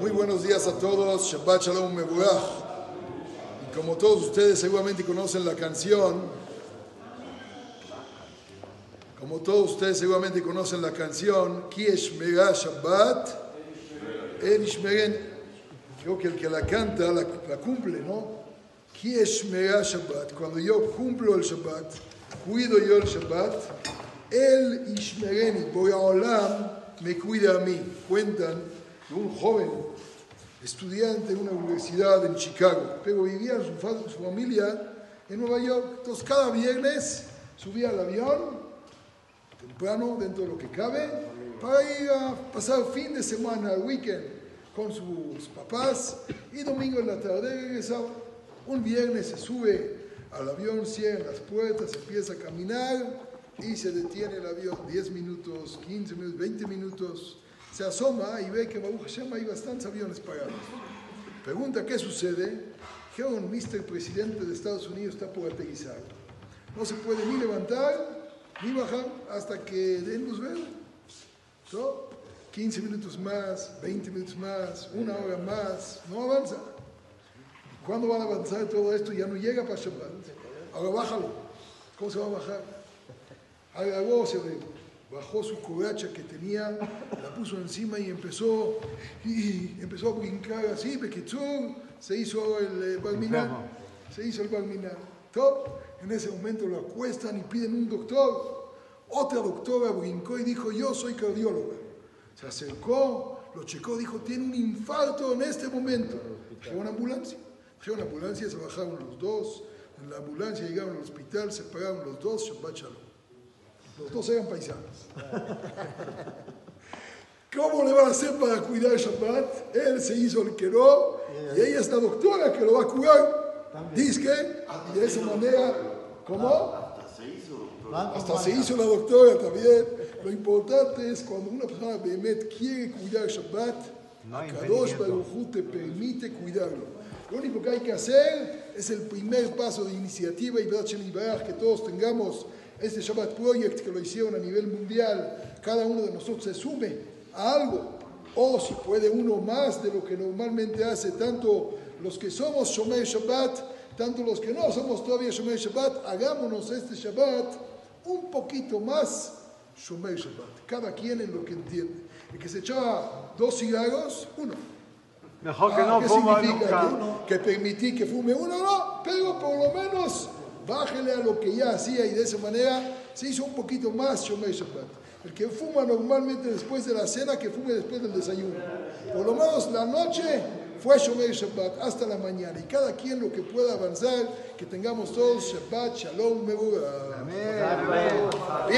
Muy buenos días a todos, Shabbat Shalom Meburach. Y como todos ustedes seguramente conocen la canción, como todos ustedes seguramente conocen la canción, Kiesh Mega Shabbat, El Creo que el que la canta la, cumple, ¿no? Kiesh Mega Shabbat. Cuando yo cumplo el Shabbat, cuido yo el Shabbat, el Ishmereni, voy a Olam, me cuida a mí. Cuentan un joven estudiante en una universidad en Chicago, pero vivía su, su familia en Nueva York. Entonces cada viernes subía al avión, temprano, dentro de lo que cabe, para ir a pasar fin de semana, el weekend, con sus papás, y domingo en la tarde regresaba. Un viernes se sube al avión, cierra las puertas, empieza a caminar y se detiene el avión 10 minutos, 15 minutos, 20 minutos se asoma y ve que Baruch Hashem hay bastantes aviones pagados. Pregunta qué sucede. un Mr. Presidente de Estados Unidos está por aterrizar. No se puede ni levantar ni bajar hasta que den luz verde. 15 minutos más, 20 minutos más, una hora más, no avanza. ¿Cuándo van a avanzar todo esto? Ya no llega para Shabbat. Ahora bájalo. ¿Cómo se va a bajar? Algo se ve bajó su coracha que tenía, la puso encima y empezó, y empezó a brincar así, se hizo el eh, balminar, se hizo el balminar. En ese momento lo acuestan y piden un doctor. Otra doctora brincó y dijo, yo soy cardióloga. Se acercó, lo checó, dijo, tiene un infarto en este momento. Llegó una ambulancia. Llegó una ambulancia, se bajaron los dos. En la ambulancia llegaron al hospital, se pagaron los dos, Shabbat Shalom. Los dos eran paisanos. ¿Cómo le van a hacer para cuidar el Shabbat? Él se hizo el queró y ella es la doctora que lo va a curar. Dice que, y de esa manera, ¿cómo? Hasta se hizo la doctora también. Lo importante es cuando una persona Behemet quiere cuidar el Shabbat, Kadosh Baruj te permite cuidarlo. Lo único que hay que hacer es el primer paso de iniciativa y que todos tengamos este Shabbat Project que lo hicieron a nivel mundial, cada uno de nosotros se sume a algo. O si puede uno más de lo que normalmente hace, tanto los que somos Shomer Shabbat, tanto los que no somos todavía Shomer Shabbat, hagámonos este Shabbat un poquito más Shomer Shabbat. Cada quien en lo que entiende. El que se echaba dos cigarros, uno. Mejor que ah, no ¿qué significa? Que, que permití que fume uno, no, pero por lo menos bájele a lo que ya hacía y de esa manera se hizo un poquito más Shomer Shabbat. El que fuma normalmente después de la cena, que fume después del desayuno. Por lo menos la noche fue Shomer Shabbat hasta la mañana. Y cada quien lo que pueda avanzar, que tengamos todos Shabbat, Shalom, Meburah. Amén.